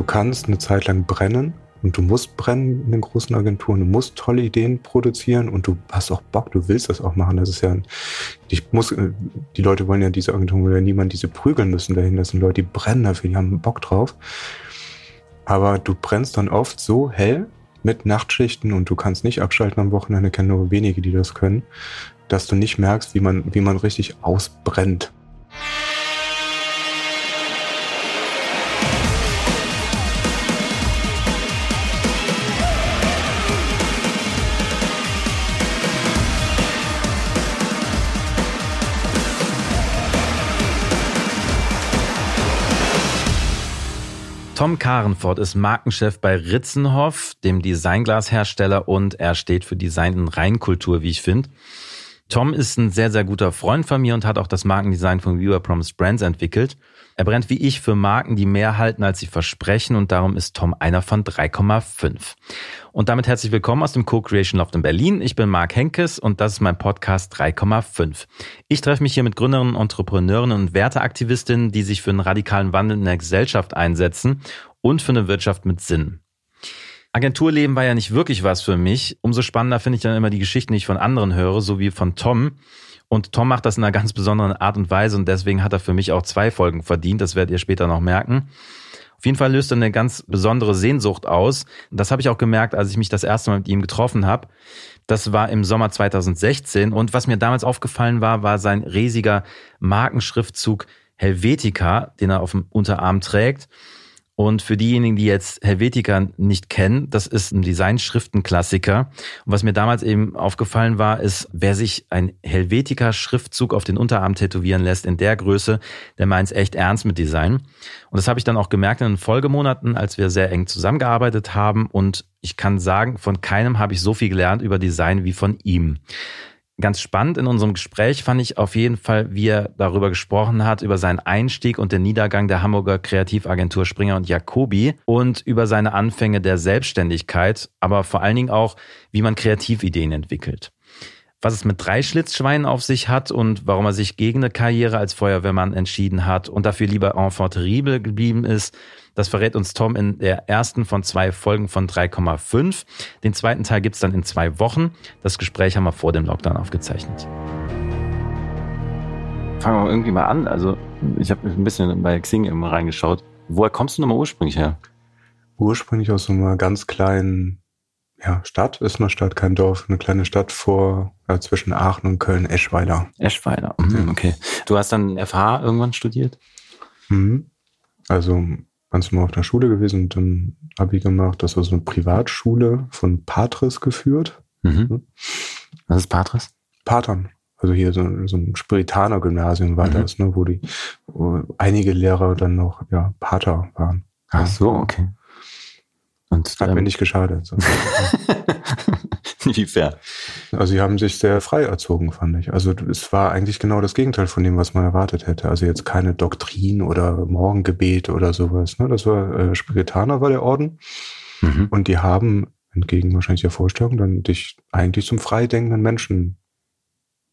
du kannst eine Zeit lang brennen und du musst brennen in den großen Agenturen, du musst tolle Ideen produzieren und du hast auch Bock, du willst das auch machen. Das ist ja, ich muss, äh, die Leute wollen ja diese Agenturen, will ja niemand diese prügeln müssen dahin. Das sind Leute, die brennen dafür, die haben Bock drauf. Aber du brennst dann oft so hell mit Nachtschichten und du kannst nicht abschalten am Wochenende, kennen nur wenige, die das können, dass du nicht merkst, wie man, wie man richtig ausbrennt. Tom Karenfort ist Markenchef bei Ritzenhoff, dem Designglashersteller, und er steht für Design in Reinkultur, wie ich finde. Tom ist ein sehr, sehr guter Freund von mir und hat auch das Markendesign von Viewer Promised Brands entwickelt. Er brennt wie ich für Marken, die mehr halten, als sie versprechen und darum ist Tom einer von 3,5. Und damit herzlich willkommen aus dem Co-Creation Loft in Berlin. Ich bin Marc Henkes und das ist mein Podcast 3,5. Ich treffe mich hier mit Gründerinnen, Entrepreneurinnen und Werteaktivistinnen, die sich für einen radikalen Wandel in der Gesellschaft einsetzen und für eine Wirtschaft mit Sinn. Agenturleben war ja nicht wirklich was für mich. Umso spannender finde ich dann immer die Geschichten, die ich von anderen höre, so wie von Tom. Und Tom macht das in einer ganz besonderen Art und Weise und deswegen hat er für mich auch zwei Folgen verdient. Das werdet ihr später noch merken. Auf jeden Fall löst er eine ganz besondere Sehnsucht aus. Das habe ich auch gemerkt, als ich mich das erste Mal mit ihm getroffen habe. Das war im Sommer 2016 und was mir damals aufgefallen war, war sein riesiger Markenschriftzug Helvetica, den er auf dem Unterarm trägt. Und für diejenigen, die jetzt Helvetica nicht kennen, das ist ein Design-Schriftenklassiker. Und was mir damals eben aufgefallen war, ist, wer sich ein Helvetica-Schriftzug auf den Unterarm tätowieren lässt in der Größe, der meint es echt ernst mit Design. Und das habe ich dann auch gemerkt in den Folgemonaten, als wir sehr eng zusammengearbeitet haben. Und ich kann sagen, von keinem habe ich so viel gelernt über Design wie von ihm. Ganz spannend in unserem Gespräch fand ich auf jeden Fall, wie er darüber gesprochen hat, über seinen Einstieg und den Niedergang der Hamburger Kreativagentur Springer und Jacobi und über seine Anfänge der Selbstständigkeit, aber vor allen Dingen auch, wie man Kreativideen entwickelt. Was es mit drei Schlitzschweinen auf sich hat und warum er sich gegen eine Karriere als Feuerwehrmann entschieden hat und dafür lieber enfant terrible geblieben ist, das verrät uns Tom in der ersten von zwei Folgen von 3,5. Den zweiten Teil gibt's dann in zwei Wochen. Das Gespräch haben wir vor dem Lockdown aufgezeichnet. Fangen wir irgendwie mal an. Also ich habe ein bisschen bei Xing immer reingeschaut. Woher kommst du nochmal ursprünglich her? Ursprünglich aus einer ganz kleinen ja, Stadt, ist eine Stadt, kein Dorf, eine kleine Stadt vor ja, zwischen Aachen und Köln, Eschweiler. Eschweiler, mhm, okay. Du hast dann FH irgendwann studiert? Mhm. Also ganz normal auf der Schule gewesen und dann Abi gemacht. Das war so eine Privatschule von Patris geführt. Mhm. Was ist Patris? Patern. Also hier so, so ein Spiritaner-Gymnasium war mhm. das, ne, wo die wo einige Lehrer dann noch ja, Pater waren. Ach so, okay. Und hat ähm, mir nicht geschadet. So. Inwiefern? Also sie haben sich sehr frei erzogen, fand ich. Also es war eigentlich genau das Gegenteil von dem, was man erwartet hätte. Also jetzt keine Doktrin oder Morgengebet oder sowas. Ne? Das war äh, Spiritaner war der Orden. Mhm. Und die haben, entgegen wahrscheinlich der Vorstellung, dann dich eigentlich zum freidenkenden Menschen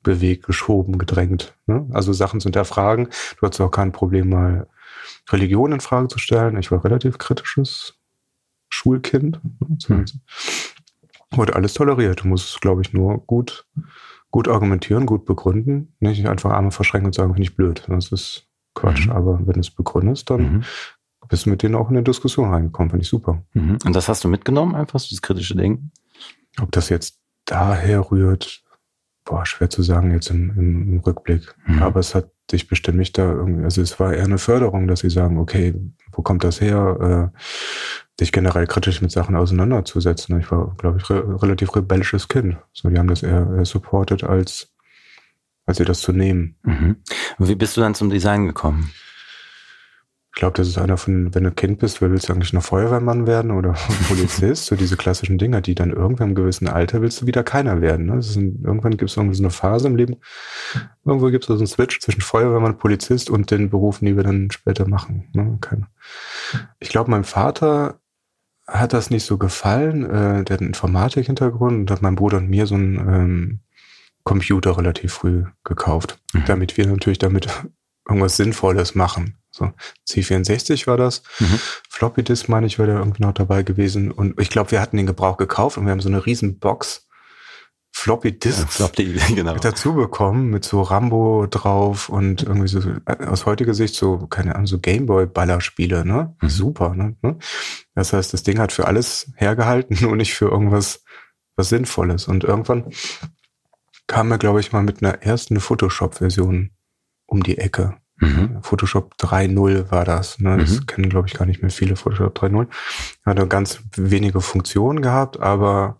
bewegt, geschoben, gedrängt. Ne? Also Sachen zu hinterfragen. Du hattest auch kein Problem, mal Religion in Frage zu stellen. Ich war relativ kritisches Schulkind. Ne? Mhm wurde alles toleriert. Du musst es, glaube ich, nur gut, gut argumentieren, gut begründen. Nicht einfach Arme verschränken und sagen, finde ich blöd. Das ist Quatsch. Mhm. Aber wenn du es begründest, dann mhm. bist du mit denen auch in eine Diskussion reingekommen. Finde ich super. Mhm. Und das hast du mitgenommen, einfach so das kritische Denken? Ob das jetzt daher rührt, boah, schwer zu sagen jetzt im, im Rückblick. Mhm. Aber es hat dich bestimmt nicht da irgendwie, also es war eher eine Förderung, dass sie sagen, okay, wo kommt das her? Äh, dich generell kritisch mit Sachen auseinanderzusetzen. Ich war, glaube ich, re relativ rebellisches Kind. So, die haben das eher, eher supported, als, als sie das zu nehmen. Mhm. Wie bist du dann zum Design gekommen? Ich glaube, das ist einer von, wenn du Kind bist, willst du eigentlich noch Feuerwehrmann werden oder Polizist? so diese klassischen Dinge, die dann irgendwann im gewissen Alter willst du wieder keiner werden. Ne? Ein, irgendwann gibt es irgendwie so eine Phase im Leben. Irgendwo gibt es so einen Switch zwischen Feuerwehrmann, Polizist und den Berufen, die wir dann später machen. Ne? Ich glaube, mein Vater hat das nicht so gefallen. Äh, der hat einen Informatik-Hintergrund und hat mein Bruder und mir so einen ähm, Computer relativ früh gekauft, mhm. damit wir natürlich damit irgendwas Sinnvolles machen. So, C64 war das. Mhm. Floppy Disk, meine ich, war da irgendwie noch dabei gewesen. Und ich glaube, wir hatten den Gebrauch gekauft und wir haben so eine riesen Box Floppy Disks ja, genau. dazu bekommen mit so Rambo drauf und irgendwie so aus heutiger Sicht so, keine Ahnung, so Gameboy-Ballerspiele, ne? Mhm. Super, ne? Das heißt, das Ding hat für alles hergehalten, nur nicht für irgendwas was Sinnvolles. Und irgendwann kam er, glaube ich, mal mit einer ersten Photoshop-Version um die Ecke. Mhm. Photoshop 3.0 war das. Ne? Das mhm. kennen, glaube ich, gar nicht mehr viele Photoshop 3.0. Hatte ganz wenige Funktionen gehabt, aber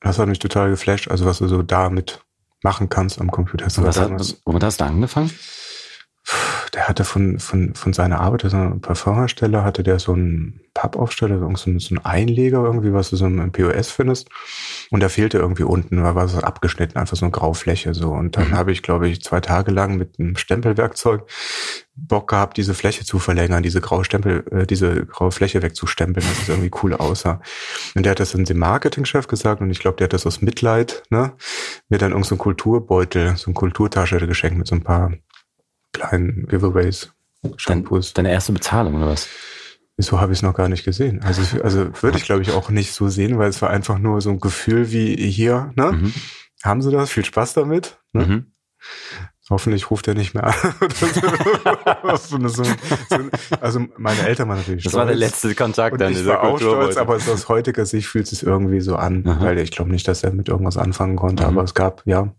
das hat mich total geflasht, also was du so damit machen kannst am Computer. Was hat, womit hast du angefangen? Der hatte von, von, von seiner Arbeit, also ein Parfumhersteller, hatte der so einen Pappaufsteller, so einen, so einen Einleger irgendwie, was du so im POS findest. Und da fehlte irgendwie unten, war was abgeschnitten, einfach so eine graue Fläche so. Und dann mhm. habe ich, glaube ich, zwei Tage lang mit einem Stempelwerkzeug Bock gehabt, diese Fläche zu verlängern, diese graue Stempel, äh, diese graue Fläche wegzustempeln, dass es irgendwie cool aussah. Und der hat das dann dem Marketingchef gesagt und ich glaube, der hat das aus Mitleid, ne, mir dann irgendein so Kulturbeutel, so eine Kulturtasche geschenkt mit so ein paar kleinen Giveaways, Shampoos. Deine erste Bezahlung oder was? So habe ich es noch gar nicht gesehen. Also, also würde ich, glaube ich, auch nicht so sehen, weil es war einfach nur so ein Gefühl wie hier, ne? Mhm. Haben Sie das? Viel Spaß damit. Ne? Mhm. Hoffentlich ruft er nicht mehr an. also meine Eltern waren natürlich Das stolz. war der letzte Kontakt und dann. Ich war auch stolz, aber aus heutiger Sicht fühlt es sich irgendwie so an, Aha. weil ich glaube nicht, dass er mit irgendwas anfangen konnte, mhm. aber es gab, ja.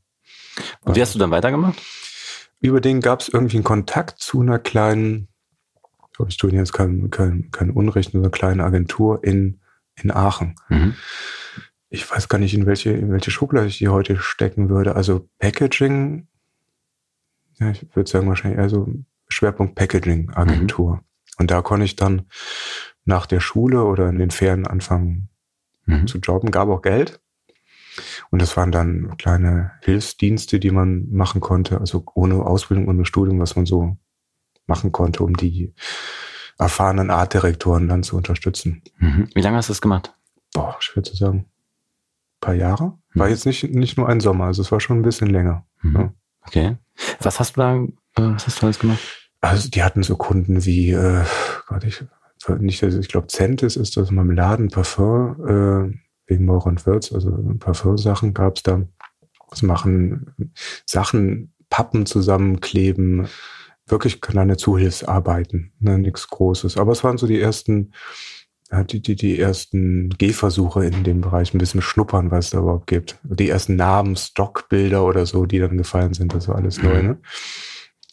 Und wie hast du dann weitergemacht? Über den gab es irgendwie einen Kontakt zu einer kleinen, ich glaube, ich tue jetzt kein, kein, kein Unrecht, einer kleinen Agentur in, in Aachen. Mhm. Ich weiß gar nicht, in welche, in welche Schublade ich die heute stecken würde. Also Packaging, ja, ich würde sagen wahrscheinlich eher so Schwerpunkt Packaging Agentur. Mhm. Und da konnte ich dann nach der Schule oder in den Ferien anfangen mhm. zu jobben, gab auch Geld. Und das waren dann kleine Hilfsdienste, die man machen konnte, also ohne Ausbildung, ohne Studium, was man so machen konnte, um die erfahrenen Artdirektoren dann zu unterstützen. Mhm. Wie lange hast du das gemacht? Boah, schwer zu sagen. Ein paar Jahre. War mhm. jetzt nicht, nicht nur ein Sommer, also es war schon ein bisschen länger. Mhm. Ja. Okay. Was hast du da, äh, was hast du alles gemacht? Also die hatten so Kunden wie, äh, Gott, ich, nicht, ich glaube, Centis ist das Marmeladen, Parfum, äh, wegen Maurer und Wirtz, also ein paar Firmensachen gab es da. Das machen Sachen, Pappen zusammenkleben, wirklich kleine Zuhilfsarbeiten, ne, nichts Großes. Aber es waren so die ersten, die, die, die ersten Gehversuche in dem Bereich, ein bisschen schnuppern, was es da überhaupt gibt. Die ersten Namen, Stockbilder oder so, die dann gefallen sind, das war alles neu, ne?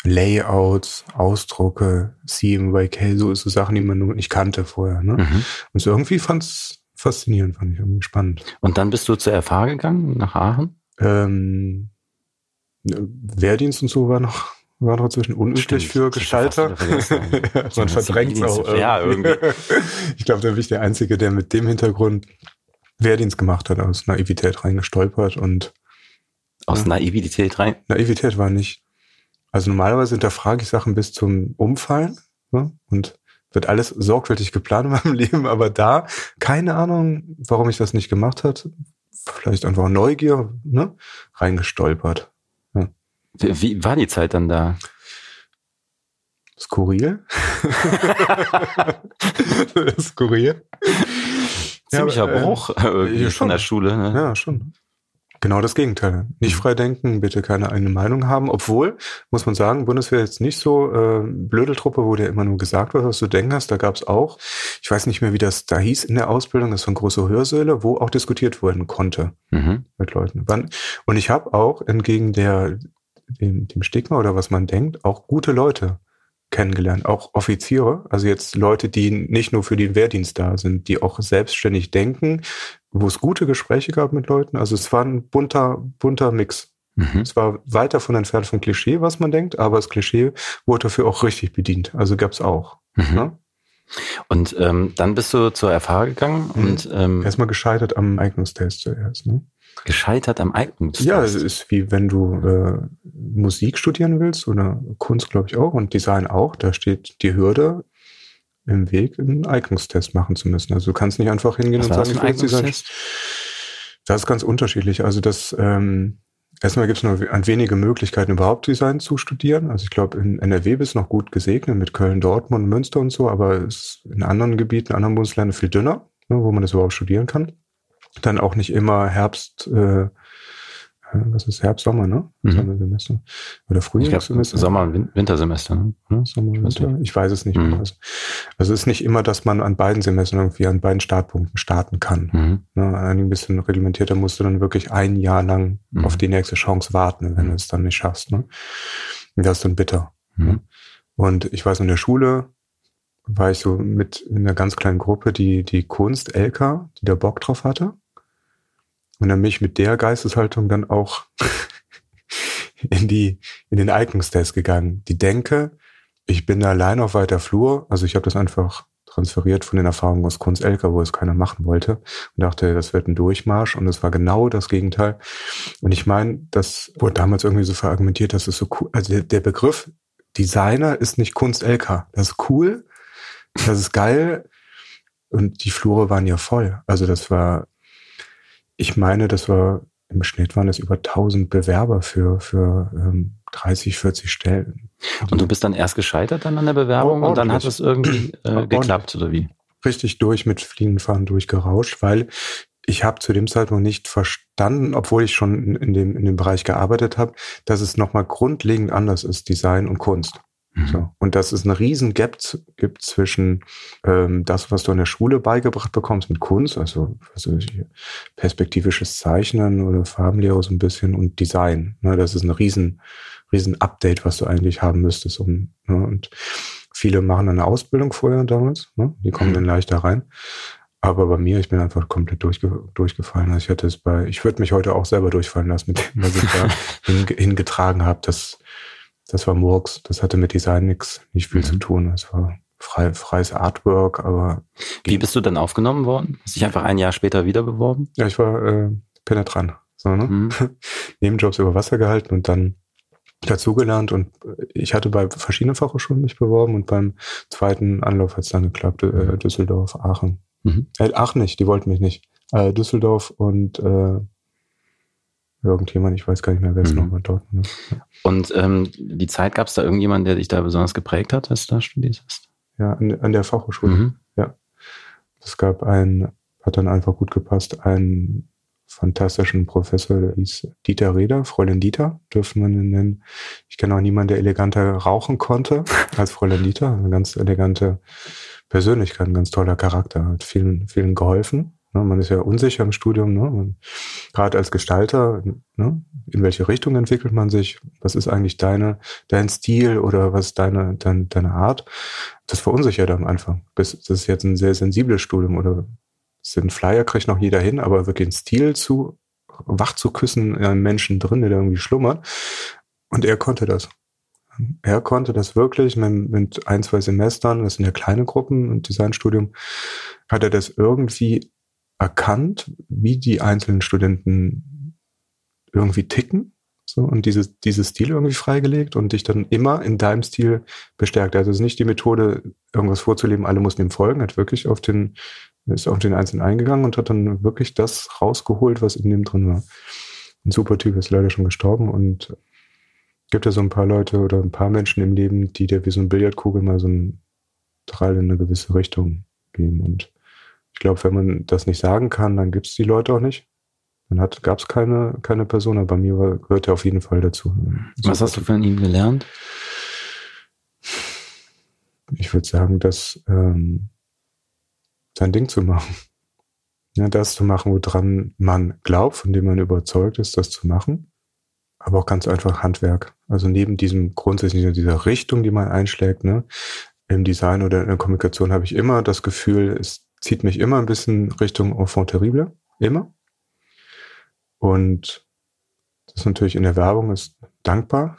Layouts, Ausdrucke, CMYK, so, so Sachen, die man nur nicht kannte vorher. Ne? Mhm. Und so irgendwie fand's faszinierend, fand ich irgendwie spannend. Und dann bist du zur FH gegangen, nach Aachen? Ähm, Wehrdienst und so war noch, war noch zwischen unüblich für Gestalter. Man verdrängt es auch. Ja, irgendwie. ich glaube, da bin ich der Einzige, der mit dem Hintergrund Wehrdienst gemacht hat, aus Naivität reingestolpert und aus ja, Naivität rein? Naivität war nicht. Also normalerweise hinterfrage ich Sachen bis zum Umfallen ne? und wird alles sorgfältig geplant in meinem Leben, aber da, keine Ahnung, warum ich das nicht gemacht hat. Vielleicht einfach Neugier, ne? Reingestolpert. Ja. Wie war die Zeit dann da? Skurril. Skurril. Ziemlicher ja, Bruch äh, ja, von der Schule. Ne? Ja, schon. Genau das Gegenteil. Nicht mhm. frei denken, bitte keine eigene Meinung haben. Obwohl, muss man sagen, Bundeswehr jetzt nicht so äh, Blödeltruppe, wo dir immer nur gesagt wird, was du denken hast. Da gab es auch, ich weiß nicht mehr, wie das da hieß in der Ausbildung, das waren große Hörsäle, wo auch diskutiert werden konnte mhm. mit Leuten. Und ich habe auch entgegen der dem, dem Stigma oder was man denkt, auch gute Leute kennengelernt, auch Offiziere, also jetzt Leute, die nicht nur für den Wehrdienst da sind, die auch selbstständig denken, wo es gute Gespräche gab mit Leuten. Also es war ein bunter, bunter Mix. Mhm. Es war weiter von entfernt vom Klischee, was man denkt, aber das Klischee wurde dafür auch richtig bedient. Also gab es auch. Mhm. Ne? Und ähm, dann bist du zur FH gegangen mhm. und ähm, erstmal gescheitert am Eignungstest zuerst. Ne? Gescheitert am Eignungstest? Ja, es ist wie wenn du äh, Musik studieren willst oder Kunst, glaube ich auch und Design auch. Da steht die Hürde im Weg, einen Eignungstest machen zu müssen. Also du kannst nicht einfach hingehen Was und sagen, ich will Design. Das ist ganz unterschiedlich. Also das ähm, Erstmal gibt es nur an wenige Möglichkeiten, überhaupt Design zu studieren. Also ich glaube, in NRW bist du noch gut gesegnet mit Köln, Dortmund, Münster und so, aber es ist in anderen Gebieten, in anderen Bundesländern viel dünner, ne, wo man das überhaupt studieren kann. Dann auch nicht immer Herbst, äh, was ist Herbst, Sommer, ne? Mhm. Sommersemester. Oder Frühlingssemester. Sommer- und Win- Wintersemester, ne? Sommer, ich weiß Winter? Ich weiß es nicht. Mhm. mehr. Also also es ist nicht immer, dass man an beiden Semestern irgendwie an beiden Startpunkten starten kann. Mhm. Ne, ein bisschen reglementierter musst du dann wirklich ein Jahr lang Mhm. auf die nächste Chance warten, wenn Mhm. du es dann nicht schaffst. Ne? Und das ist dann bitter. Mhm. Und ich weiß, in der Schule war ich so mit in einer ganz kleinen Gruppe, die, die Kunst, LK, die da Bock drauf hatte. Und dann bin ich mit der Geisteshaltung dann auch in die, in den Eignungstest gegangen. Die Denke, ich bin allein auf weiter Flur, also ich habe das einfach transferiert von den Erfahrungen aus Kunst LK, wo es keiner machen wollte und dachte, das wird ein Durchmarsch und es war genau das Gegenteil. Und ich meine, das wurde damals irgendwie so verargumentiert, dass es so cool, also der, Begriff Designer ist nicht Kunst LK. Das ist cool, das ist geil und die Flure waren ja voll. Also das war, ich meine, das war im Schnitt waren es über 1000 Bewerber für, für ähm, 30, 40 Stellen. Und du bist dann erst gescheitert dann an der Bewerbung Oh, und dann hat es irgendwie äh, geklappt, oder wie? richtig durch mit Fliegenfahren durchgerauscht, weil ich habe zu dem Zeitpunkt nicht verstanden, obwohl ich schon in, in, dem, in dem Bereich gearbeitet habe, dass es nochmal grundlegend anders ist, Design und Kunst. Mhm. So. Und dass es einen riesen Gap gibt zwischen ähm, das, was du in der Schule beigebracht bekommst mit Kunst, also was weiß ich, perspektivisches Zeichnen oder Farbenlehre so ein bisschen und Design. Ne, das ist ein riesen, riesen Update, was du eigentlich haben müsstest. Um, ne, und viele machen eine Ausbildung vorher damals, ne, die kommen dann leichter rein. Aber bei mir, ich bin einfach komplett durchge durchgefallen. Also ich hätte es bei, ich würde mich heute auch selber durchfallen lassen mit dem, was ich da hinge hingetragen habe. Das, das war Murks. Das hatte mit Design nichts, nicht viel Mhm. zu tun. Das war frei, freies Artwork, aber Wie bist du dann aufgenommen worden? Hast dich einfach ein Jahr später wieder beworben? ja, ich war äh, penetrant. So, ne? Mhm. Nebenjobs über Wasser gehalten und dann dazugelernt und ich hatte bei verschiedenen Fachhochschulen mich beworben und beim zweiten Anlauf hat es dann geklappt, äh, Düsseldorf, Aachen. Mhm. Äh, Aachen nicht, die wollten mich nicht. Äh, Düsseldorf und äh, irgendjemand, ich weiß gar nicht mehr, wer es Mhm. noch war dort. Ne? Und ähm, die Zeit gab es da irgendjemanden, der dich da besonders geprägt hat, als du da studiert hast? Ja, an, an der Fachhochschule. Mhm. Es gab einen, hat dann einfach gut gepasst, einen fantastischen Professor, der hieß Dieter Reder, Fräulein Dieter, dürfte man ihn nennen. Ich kenne auch niemanden, der eleganter rauchen konnte als Fräulein Dieter. Eine ganz elegante Persönlichkeit, ein ganz toller Charakter, hat vielen, vielen geholfen. Ne, Man ist ja unsicher im Studium, ne? Gerade als Gestalter, ne? in welche Richtung entwickelt man sich? Was ist eigentlich deine, dein Stil oder was ist deine, deine, deine Art? Das verunsichert am Anfang. Das ist jetzt ein sehr sensibles Studium oder den Flyer kriegt noch jeder hin, aber wirklich einen Stil zu wach zu küssen in einem Menschen drin, der irgendwie schlummert. Und er konnte das. Er konnte das wirklich mit, mit ein, zwei Semestern, das sind ja kleine Gruppen im Designstudium, hat er das irgendwie erkannt, wie die einzelnen Studenten irgendwie ticken. So, und dieses, dieses Stil irgendwie freigelegt und dich dann immer in deinem Stil bestärkt. Also es ist nicht die Methode, irgendwas vorzuleben, alle mussten ihm folgen, hat wirklich auf den, ist auf den Einzelnen eingegangen und hat dann wirklich das rausgeholt, was in dem drin war. Ein super Typ ist leider schon gestorben und gibt ja so ein paar Leute oder ein paar Menschen im Leben, die dir wie so eine Billardkugel mal so einen Drall in eine gewisse Richtung geben. Und ich glaube, wenn man das nicht sagen kann, dann gibt es die Leute auch nicht. Dann gab es keine, keine Person, aber bei mir war, gehört er auf jeden Fall dazu. Was hast du von ihm gelernt? Ich würde sagen, dass ähm, sein Ding zu machen. Ja, das zu machen, woran man glaubt, von dem man überzeugt ist, das zu machen. Aber auch ganz einfach Handwerk. Also neben diesem grundsätzlichen, dieser Richtung, die man einschlägt, ne, im Design oder in der Kommunikation habe ich immer das Gefühl, es zieht mich immer ein bisschen Richtung Enfant terrible. Immer. Und das ist natürlich in der Werbung ist dankbar.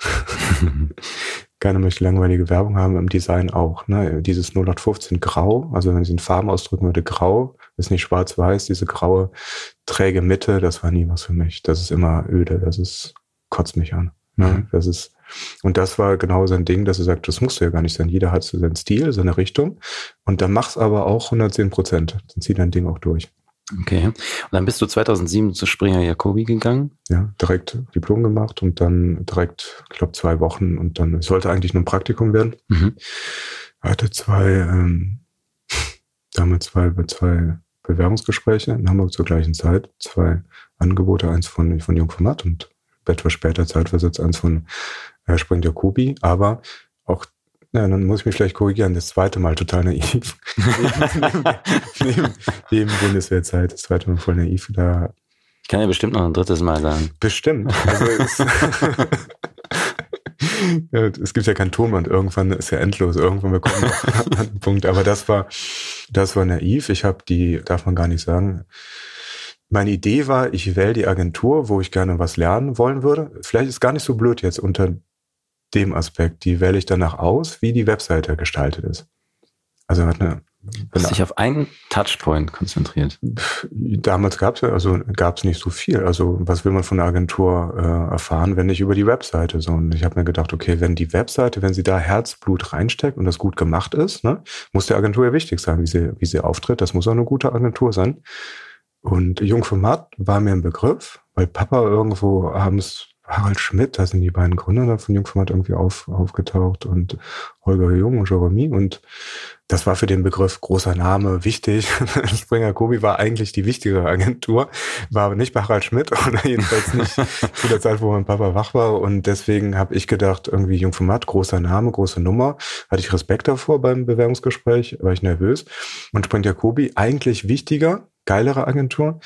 Keiner möchte langweilige Werbung haben, im Design auch. Ne? Dieses 0815 Grau, also wenn ich es in Farben ausdrücken würde, Grau, ist nicht schwarz-weiß, diese graue, träge Mitte, das war nie was für mich. Das ist immer öde, das ist, kotzt mich an. Ne? Mhm. Das ist, und das war genau sein Ding, dass er sagt, das musst du ja gar nicht sein. Jeder hat so seinen Stil, seine Richtung. Und dann mach's aber auch 110 Prozent. Dann zieh dein Ding auch durch. Okay. Und dann bist du 2007 zu Springer Jacobi gegangen? Ja, direkt Diplom gemacht und dann direkt, ich glaube, zwei Wochen und dann sollte eigentlich nur ein Praktikum werden. Mhm. Hatte zwei, ähm, damals zwei, zwei Bewerbungsgespräche in Hamburg zur gleichen Zeit, zwei Angebote, eins von, von Jungformat und etwas später Zeitversetzt eins von äh, Spring Jacobi, aber auch ja, dann muss ich mich vielleicht korrigieren. Das zweite Mal total naiv. neben, neben, neben Bundeswehrzeit, das zweite Mal voll naiv. Da ich kann ja bestimmt noch ein drittes Mal sagen. Bestimmt. Also es, es gibt ja kein Turmband. Irgendwann ist ja endlos. Irgendwann bekommen wir einen Punkt. Aber das war, das war naiv. Ich habe die, darf man gar nicht sagen. Meine Idee war, ich wähle die Agentur, wo ich gerne was lernen wollen würde. Vielleicht ist gar nicht so blöd jetzt unter dem Aspekt. Die wähle ich danach aus, wie die Webseite gestaltet ist. Also hat eine Hast dich auf einen Touchpoint konzentriert? Damals gab es ja, also gab es nicht so viel. Also was will man von der Agentur äh, erfahren, wenn nicht über die Webseite? So, und ich habe mir gedacht, okay, wenn die Webseite, wenn sie da Herzblut reinsteckt und das gut gemacht ist, ne, muss der Agentur ja wichtig sein, wie sie, wie sie auftritt. Das muss auch eine gute Agentur sein. Und Jungformat war mir ein Begriff, weil Papa irgendwo abends Harald Schmidt, da sind die beiden Gründer von Jungformat irgendwie auf, aufgetaucht und Holger Jung und Jeremy. Und das war für den Begriff großer Name wichtig. Springer Kobi war eigentlich die wichtigere Agentur, war aber nicht bei Harald Schmidt oder jedenfalls nicht zu der Zeit, wo mein Papa wach war. Und deswegen habe ich gedacht, irgendwie Jungformat, großer Name, große Nummer, hatte ich Respekt davor beim Bewerbungsgespräch, war ich nervös. Und Springer Kobi eigentlich wichtiger, geilere Agentur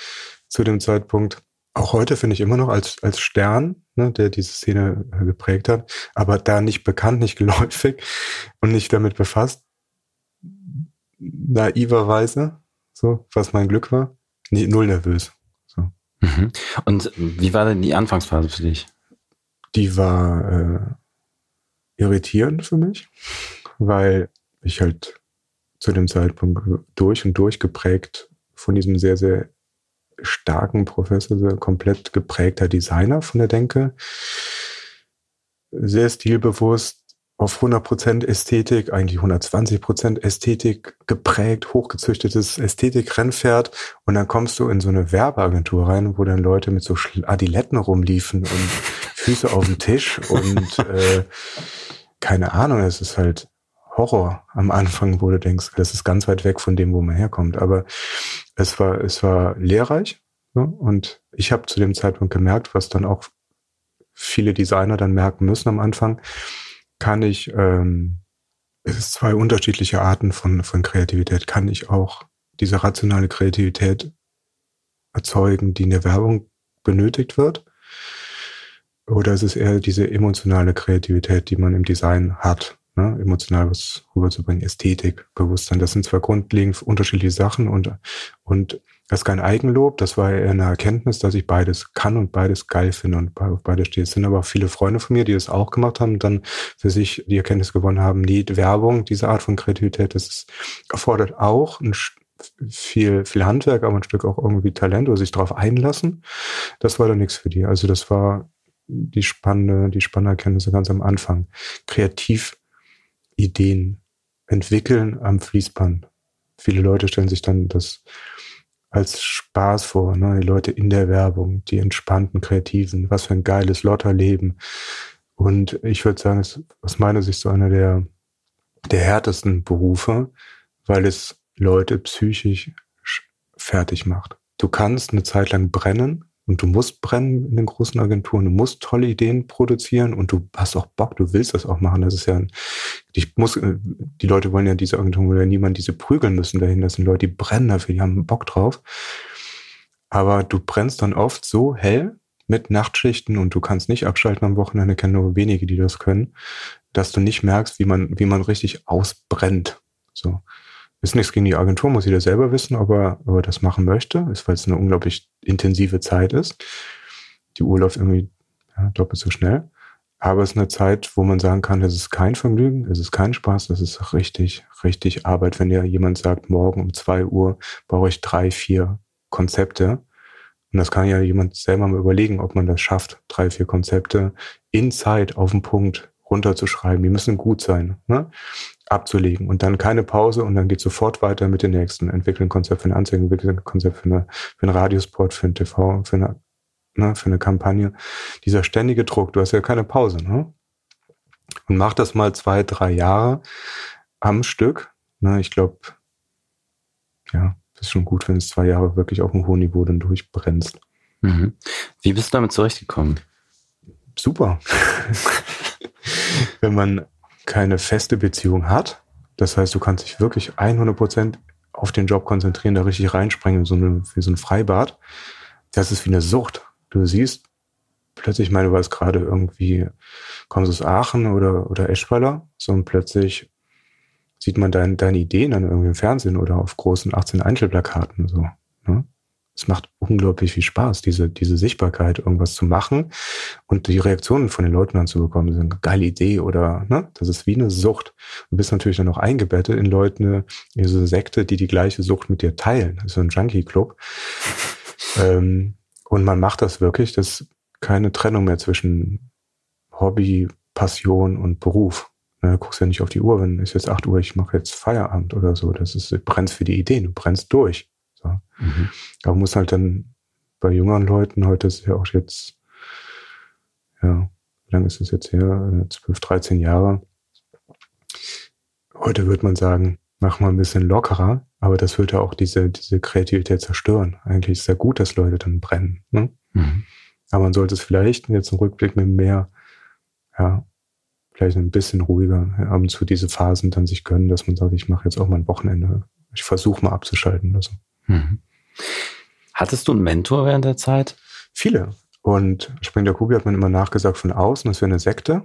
zu dem Zeitpunkt auch heute finde ich immer noch als, als Stern, ne, der diese Szene äh, geprägt hat, aber da nicht bekannt, nicht geläufig und nicht damit befasst, naiverweise, so, was mein Glück war, nie, null nervös. So. Mhm. Und wie war denn die Anfangsphase für dich? Die war äh, irritierend für mich, weil ich halt zu dem Zeitpunkt durch und durch geprägt von diesem sehr, sehr starken Professor, sehr komplett geprägter Designer von der Denke. Sehr stilbewusst, auf 100% Ästhetik, eigentlich 120% Ästhetik geprägt, hochgezüchtetes Ästhetik-Rennpferd. Und dann kommst du in so eine Werbeagentur rein, wo dann Leute mit so Adiletten rumliefen und Füße auf dem Tisch und äh, keine Ahnung, es ist halt Horror am Anfang, wo du denkst, das ist ganz weit weg von dem, wo man herkommt. Aber es war, es war lehrreich. Ne? Und ich habe zu dem Zeitpunkt gemerkt, was dann auch viele Designer dann merken müssen am Anfang, kann ich, ähm, es ist zwei unterschiedliche Arten von, von Kreativität, kann ich auch diese rationale Kreativität erzeugen, die in der Werbung benötigt wird? Oder ist es eher diese emotionale Kreativität, die man im Design hat? Ne, emotional was rüberzubringen, Ästhetik, Bewusstsein. Das sind zwei grundlegend unterschiedliche Sachen und, und das ist kein Eigenlob, das war eher eine Erkenntnis, dass ich beides kann und beides geil finde und auf beides stehe. Es sind aber auch viele Freunde von mir, die das auch gemacht haben, dann für sich die Erkenntnis gewonnen haben, die Werbung, diese Art von Kreativität, das ist, erfordert auch ein viel, viel Handwerk, aber ein Stück auch irgendwie Talent oder sich darauf einlassen. Das war dann nichts für die. Also das war die spannende, die spannende Erkenntnisse ganz am Anfang. Kreativ Ideen entwickeln am Fließband. Viele Leute stellen sich dann das als Spaß vor, ne? die Leute in der Werbung, die entspannten Kreativen, was für ein geiles Lotterleben. Und ich würde sagen, es ist aus meiner Sicht so einer der, der härtesten Berufe, weil es Leute psychisch fertig macht. Du kannst eine Zeit lang brennen, und du musst brennen in den großen Agenturen, du musst tolle Ideen produzieren und du hast auch Bock, du willst das auch machen. Das ist ja, ich muss, äh, die Leute wollen ja diese Agenturen, wo ja niemand diese prügeln müssen dahin. Das sind Leute, die brennen dafür, die haben Bock drauf. Aber du brennst dann oft so hell mit Nachtschichten und du kannst nicht abschalten am Wochenende, kennen nur wenige, die das können, dass du nicht merkst, wie man, wie man richtig ausbrennt. So. Ist nichts gegen die Agentur, muss jeder selber wissen, ob er, ob er das machen möchte, ist, weil es eine unglaublich intensive Zeit ist. Die Uhr läuft irgendwie ja, doppelt so schnell. Aber es ist eine Zeit, wo man sagen kann, das ist kein Vergnügen, es ist kein Spaß, das ist richtig, richtig Arbeit. Wenn dir jemand sagt, morgen um zwei Uhr brauche ich drei, vier Konzepte. Und das kann ja jemand selber mal überlegen, ob man das schafft, drei, vier Konzepte in Zeit auf den Punkt runterzuschreiben. Die müssen gut sein, ne? Abzulegen und dann keine Pause und dann geht sofort weiter mit den nächsten. Entwickeln Konzept für eine Anzeige, entwickeln Konzept für, eine, für einen Radiospot, für ein TV, für eine, ne, für eine Kampagne. Dieser ständige Druck, du hast ja keine Pause. Ne? Und mach das mal zwei, drei Jahre am Stück. Ne? Ich glaube, ja, ist schon gut, wenn es zwei Jahre wirklich auf einem hohen Niveau dann durchbrennst. Mhm. Wie bist du damit zurechtgekommen? Super. wenn man keine feste Beziehung hat, das heißt, du kannst dich wirklich 100 Prozent auf den Job konzentrieren, da richtig reinspringen, so eine, wie so ein Freibad. Das ist wie eine Sucht. Du siehst plötzlich, ich meine, du warst gerade irgendwie, kommst aus Aachen oder, oder Eschweiler, so und plötzlich sieht man dein, deine Ideen dann irgendwie im Fernsehen oder auf großen 18 Einzelplakaten so. Ne? Es macht unglaublich viel Spaß, diese, diese Sichtbarkeit, irgendwas zu machen und die Reaktionen von den Leuten dann zu bekommen. Das ist eine geile Idee oder, ne? Das ist wie eine Sucht. Du bist natürlich dann auch eingebettet in Leute, in so eine Sekte, die die gleiche Sucht mit dir teilen. Das ist so ein Junkie-Club. ähm, und man macht das wirklich, das ist keine Trennung mehr zwischen Hobby, Passion und Beruf. Ne, du guckst ja nicht auf die Uhr, wenn es jetzt 8 Uhr, ich mache jetzt Feierabend oder so. Das ist, du brennst für die Ideen, du brennst durch. Mhm. Aber muss halt dann bei jüngeren Leuten, heute ist ja auch jetzt, ja, wie lange ist es jetzt her? 12, 13 Jahre. Heute würde man sagen, mach mal ein bisschen lockerer, aber das würde ja auch diese, diese Kreativität zerstören. Eigentlich ist es ja gut, dass Leute dann brennen. Ne? Mhm. Aber man sollte es vielleicht jetzt im Rückblick mit mehr, ja, vielleicht ein bisschen ruhiger ab und zu diese Phasen dann sich gönnen, dass man sagt, ich mache jetzt auch mal ein Wochenende. Ich versuche mal abzuschalten oder so. Mhm. Hattest du einen Mentor während der Zeit? Viele. Und Spring der Kubi hat man immer nachgesagt von außen, das wäre eine Sekte.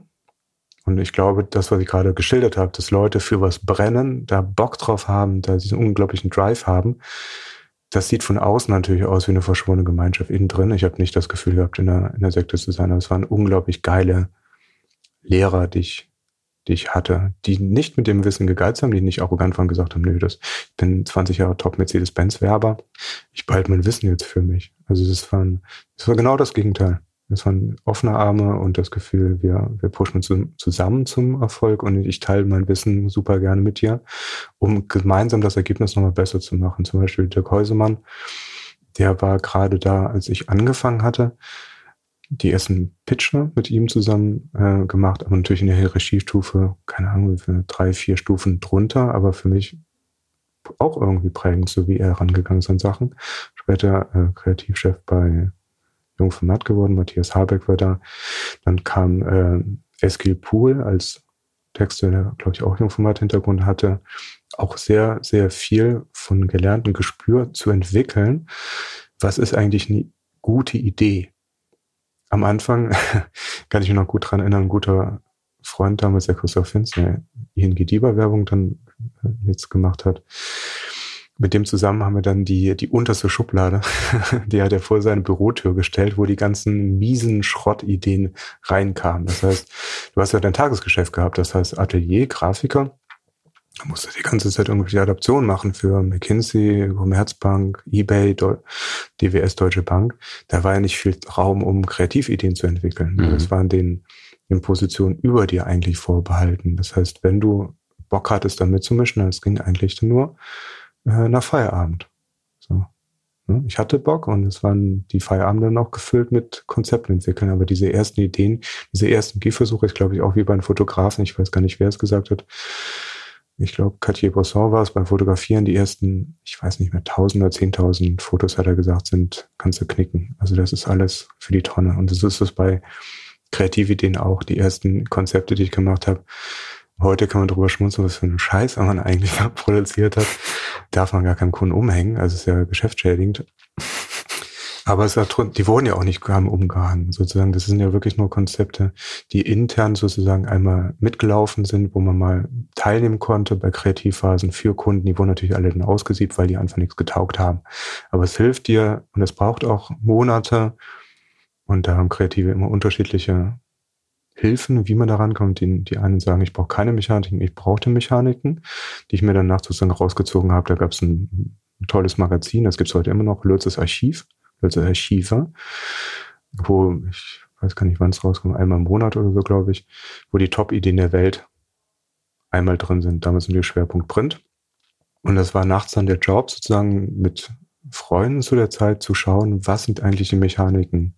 Und ich glaube, das, was ich gerade geschildert habe, dass Leute für was brennen, da Bock drauf haben, da diesen unglaublichen Drive haben, das sieht von außen natürlich aus wie eine verschworene Gemeinschaft innen drin. Ich habe nicht das Gefühl gehabt, in der, in der Sekte zu sein, aber es waren unglaublich geile Lehrer, die ich, die ich hatte, die nicht mit dem Wissen gegeizt haben, die nicht arrogant waren, gesagt haben, nö, das, ich bin 20 Jahre Top Mercedes-Benz-Werber, ich behalte mein Wissen jetzt für mich. Also das war, das war genau das Gegenteil. Es waren offene Arme und das Gefühl, wir, wir pushen uns zusammen zum Erfolg und ich teile mein Wissen super gerne mit dir, um gemeinsam das Ergebnis nochmal besser zu machen. Zum Beispiel Dirk Häusemann, der war gerade da, als ich angefangen hatte die ersten Pitcher mit ihm zusammen äh, gemacht, aber natürlich in der Hierarchiestufe, keine Ahnung, drei, vier Stufen drunter, aber für mich auch irgendwie prägend, so wie er herangegangen ist an Sachen. Später äh, Kreativchef bei Jungformat geworden, Matthias Habeck war da. Dann kam äh, Eskil Pool als Texter, der, glaube ich, auch Jungformat-Hintergrund hatte, auch sehr, sehr viel von gelerntem Gespür zu entwickeln. Was ist eigentlich eine gute Idee? Am Anfang kann ich mich noch gut dran erinnern, ein guter Freund damals, der Christoph Finz, der ING Dieber Werbung dann äh, jetzt gemacht hat. Mit dem zusammen haben wir dann die, die unterste Schublade, die hat er vor seine Bürotür gestellt, wo die ganzen miesen Schrottideen reinkamen. Das heißt, du hast ja dein Tagesgeschäft gehabt, das heißt Atelier, Grafiker, da musste die ganze Zeit irgendwelche Adaptionen machen für McKinsey, Commerzbank, eBay, DWS, Deutsche Bank. Da war ja nicht viel Raum, um Kreativideen zu entwickeln. Mhm. Das waren den, den Positionen über dir eigentlich vorbehalten. Das heißt, wenn du Bock hattest, da mitzumischen, dann ging eigentlich nur äh, nach Feierabend. So. Ne? Ich hatte Bock und es waren die Feierabende noch gefüllt mit Konzepten entwickeln, aber diese ersten Ideen, diese ersten Gehversuche, ist glaube ich auch wie bei einem Fotografen, ich weiß gar nicht, wer es gesagt hat, ich glaube, Cartier-Bresson war es beim Fotografieren, die ersten, ich weiß nicht mehr, tausend oder zehntausend Fotos, hat er gesagt, sind, kannst du knicken. Also das ist alles für die Tonne. Und das ist es bei Kreativideen auch, die ersten Konzepte, die ich gemacht habe. Heute kann man drüber schmunzeln, was für einen Scheiß man eigentlich produziert hat. Darf man gar keinem Kunden umhängen, also ist ja geschäftsschädigend. Aber es hat, die wurden ja auch nicht umgehangen, sozusagen. Das sind ja wirklich nur Konzepte, die intern sozusagen einmal mitgelaufen sind, wo man mal teilnehmen konnte bei Kreativphasen für Kunden. Die wurden natürlich alle dann ausgesiebt, weil die einfach nichts getaugt haben. Aber es hilft dir und es braucht auch Monate. Und da haben Kreative immer unterschiedliche Hilfen, wie man da rankommt. Die, die einen sagen, ich brauche keine Mechaniken, ich brauchte Mechaniken, die ich mir danach sozusagen rausgezogen habe. Da gab es ein, tolles Magazin, das gibt es heute immer noch, Lötzes Archiv. Also Herr Schiefer, wo ich weiß gar nicht, wann es rauskommt, einmal im Monat oder so, glaube ich, wo die Top-Ideen der Welt einmal drin sind. Damals sind die Schwerpunkt Print. Und das war nachts dann der Job, sozusagen mit Freunden zu der Zeit zu schauen, was sind eigentlich die Mechaniken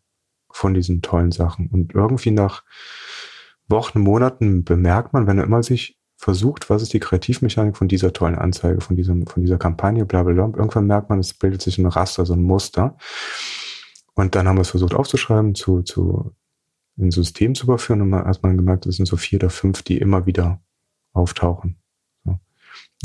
von diesen tollen Sachen. Und irgendwie nach Wochen, Monaten bemerkt man, wenn er immer sich versucht, was ist die Kreativmechanik von dieser tollen Anzeige, von diesem, von dieser Kampagne, bla, bla, bla. Irgendwann merkt man, es bildet sich ein Raster, so ein Muster. Und dann haben wir es versucht aufzuschreiben, zu, zu, ein System zu überführen und man hat man gemerkt, es sind so vier oder fünf, die immer wieder auftauchen. So.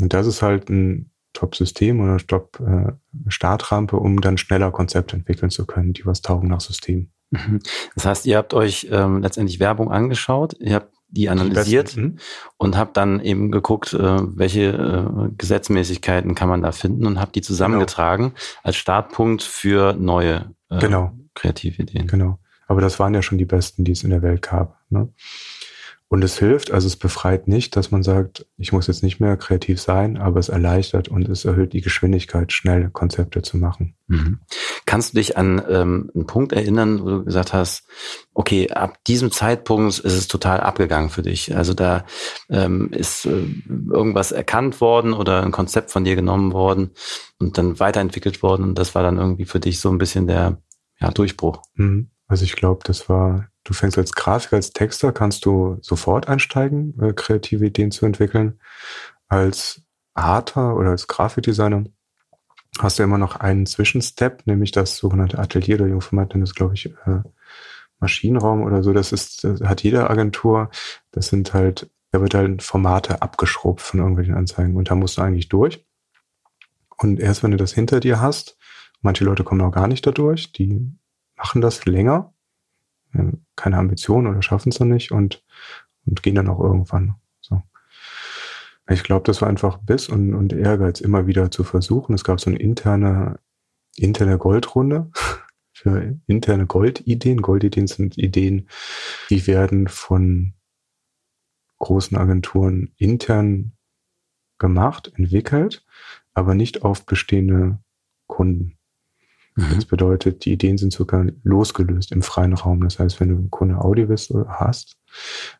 Und das ist halt ein Top-System oder Top-Startrampe, äh, um dann schneller Konzepte entwickeln zu können, die was taugen nach System. Mhm. Das heißt, ihr habt euch ähm, letztendlich Werbung angeschaut, ihr habt die analysiert die und habt dann eben geguckt, äh, welche äh, Gesetzmäßigkeiten kann man da finden und habt die zusammengetragen genau. als Startpunkt für neue äh, genau. Kreativideen. Genau. Aber das waren ja schon die besten, die es in der Welt gab. Ne? Und es hilft, also es befreit nicht, dass man sagt, ich muss jetzt nicht mehr kreativ sein, aber es erleichtert und es erhöht die Geschwindigkeit, schnell Konzepte zu machen. Mhm. Kannst du dich an ähm, einen Punkt erinnern, wo du gesagt hast, okay, ab diesem Zeitpunkt ist es total abgegangen für dich. Also da ähm, ist äh, irgendwas erkannt worden oder ein Konzept von dir genommen worden und dann weiterentwickelt worden und das war dann irgendwie für dich so ein bisschen der ja, Durchbruch. Mhm. Also ich glaube, das war Du fängst als Grafiker, als Texter, kannst du sofort einsteigen, äh, kreative Ideen zu entwickeln. Als Arter oder als Grafikdesigner hast du immer noch einen Zwischenstep, nämlich das sogenannte Atelier oder Jungformat, nennt das, glaube ich, äh, Maschinenraum oder so. Das ist, das hat jede Agentur. Das sind halt, da wird halt Formate abgeschrubbt von irgendwelchen Anzeigen und da musst du eigentlich durch. Und erst wenn du das hinter dir hast, manche Leute kommen auch gar nicht dadurch, die machen das länger keine Ambitionen oder schaffen es dann nicht und, und gehen dann auch irgendwann. So. Ich glaube, das war einfach Biss und, und Ehrgeiz, immer wieder zu versuchen. Es gab so eine interne, interne Goldrunde für interne Goldideen. Goldideen sind Ideen, die werden von großen Agenturen intern gemacht, entwickelt, aber nicht auf bestehende Kunden. Mhm. Das bedeutet, die Ideen sind sogar losgelöst im freien Raum. Das heißt, wenn du einen Kunde Audiovist hast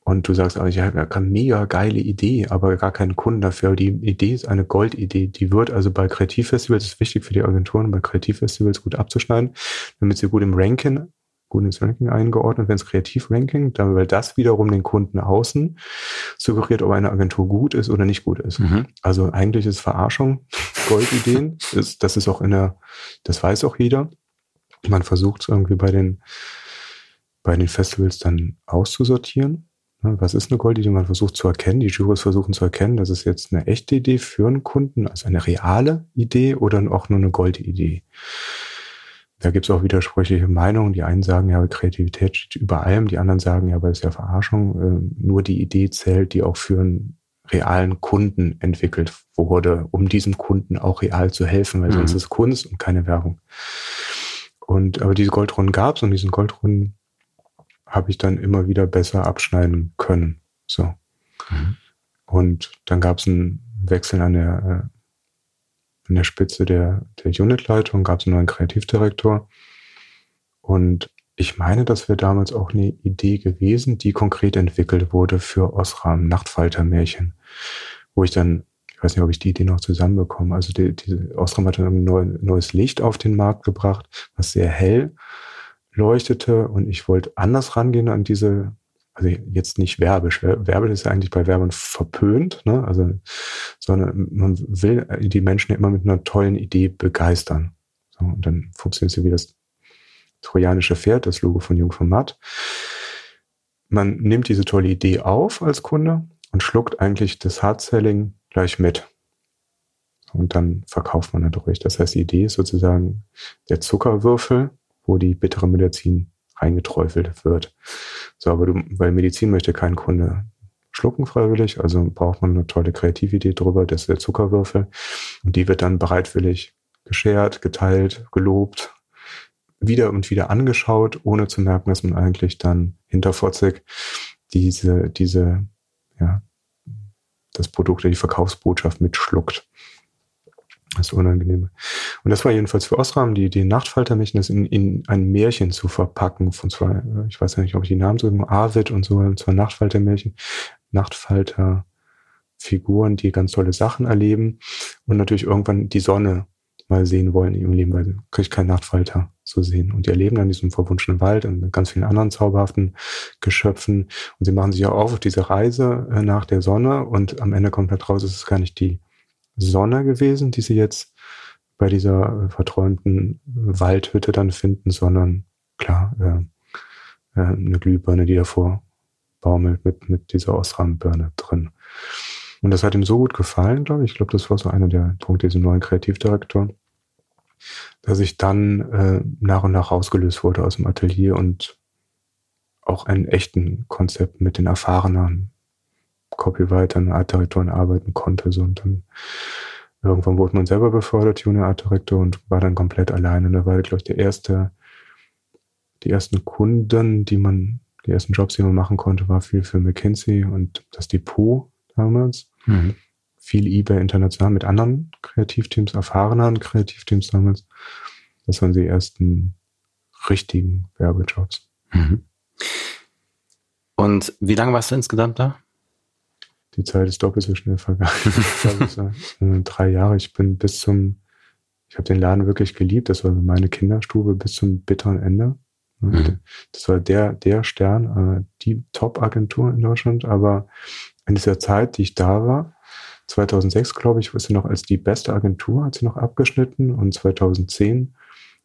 und du sagst, ich habe eine mega geile Idee, aber gar keinen Kunden dafür. Die Idee ist eine Goldidee. Die wird also bei Kreativfestivals, ist wichtig für die Agenturen, bei Kreativfestivals gut abzuschneiden, damit sie gut im Ranking gut ins Ranking eingeordnet, wenn es Kreativ-Ranking, weil das wiederum den Kunden außen suggeriert, ob eine Agentur gut ist oder nicht gut ist. Mhm. Also eigentlich ist Verarschung, Goldideen, ist, das ist auch in der, das weiß auch jeder. Man versucht es irgendwie bei den, bei den Festivals dann auszusortieren. Ne, was ist eine Goldidee? Man versucht zu erkennen, die Jurys versuchen zu erkennen, das ist jetzt eine echte Idee für einen Kunden, also eine reale Idee oder auch nur eine Goldidee. Da gibt es auch widersprüchliche Meinungen. Die einen sagen, ja, Kreativität steht über allem, die anderen sagen, ja, aber das ist ja Verarschung. Äh, nur die Idee zählt, die auch für einen realen Kunden entwickelt wurde, um diesem Kunden auch real zu helfen, weil mhm. sonst ist Kunst und keine Werbung. Und aber diese Goldrunden gab es und diesen Goldrunden habe ich dann immer wieder besser abschneiden können. So. Mhm. Und dann gab es einen Wechsel an der äh, an der Spitze der, der Unitleitung gab es einen neuen Kreativdirektor. Und ich meine, das wäre damals auch eine Idee gewesen, die konkret entwickelt wurde für Osram, Nachtfaltermärchen, wo ich dann, ich weiß nicht, ob ich die Idee noch zusammenbekomme, also die, diese Osram hat dann ein neu, neues Licht auf den Markt gebracht, was sehr hell leuchtete und ich wollte anders rangehen an diese also jetzt nicht werbisch. Werbe ist ja eigentlich bei Werbern verpönt, ne? Also, sondern man will die Menschen immer mit einer tollen Idee begeistern. So, und dann funktioniert sie wie das trojanische Pferd, das Logo von Jung von Matt. Man nimmt diese tolle Idee auf als Kunde und schluckt eigentlich das Hard-Selling gleich mit. Und dann verkauft man dadurch. Das heißt, die Idee ist sozusagen der Zuckerwürfel, wo die bittere Medizin reingeträufelt wird. So, aber du, weil Medizin möchte kein Kunde schlucken freiwillig, also braucht man eine tolle Kreatividee drüber, das ist der Zuckerwürfel. Und die wird dann bereitwillig geschert, geteilt, gelobt, wieder und wieder angeschaut, ohne zu merken, dass man eigentlich dann hinterfotzig diese, diese, ja, das Produkt oder die Verkaufsbotschaft mitschluckt. Das Unangenehme. Und das war jedenfalls für Osram die Idee, Nachtfaltermädchen das in, in ein Märchen zu verpacken von zwei, ich weiß ja nicht, ob ich die Namen so, Arvid und so, zwei Nachtfaltermärchen, Nachtfalter-Figuren, die ganz tolle Sachen erleben und natürlich irgendwann die Sonne mal sehen wollen in ihrem Leben, weil kriege ich keinen Nachtfalter zu sehen. Und die erleben dann diesen verwunschenen Wald und mit ganz vielen anderen zauberhaften Geschöpfen. Und sie machen sich auch auf diese Reise äh, nach der Sonne und am Ende kommt halt raus, es ist gar nicht die Sonne gewesen, die sie jetzt bei dieser äh, verträumten Waldhütte dann finden, sondern klar, äh, äh, eine Glühbirne, die davor baumelt mit, mit dieser Osram-Birne drin. Und das hat ihm so gut gefallen, glaube ich. Ich glaube, das war so einer der Punkte diesem neuen Kreativdirektor, dass ich dann äh, nach und nach rausgelöst wurde aus dem Atelier und auch einen echten Konzept mit den erfahrenen Copywritern, Artdirektoren arbeiten konnte. So. Und dann irgendwann wurde man selber befördert, Junior Art Director, und war dann komplett alleine. Und da war, glaube ich, der erste, die ersten Kunden, die man, die ersten Jobs, die man machen konnte, war viel für McKinsey und das Depot damals. Mhm. Viel eBay international mit anderen Kreativteams, erfahrenen Kreativteams damals. Das waren die ersten richtigen Werbejobs. Mhm. Und wie lange warst du insgesamt da? Die Zeit ist doppelt so schnell vergangen. äh, drei Jahre. Ich bin bis zum, ich habe den Laden wirklich geliebt. Das war meine Kinderstube bis zum bitteren Ende. Mhm. Das war der, der Stern, äh, die Top-Agentur in Deutschland. Aber in dieser Zeit, die ich da war, 2006, glaube ich, war sie noch als die beste Agentur, hat sie noch abgeschnitten und 2010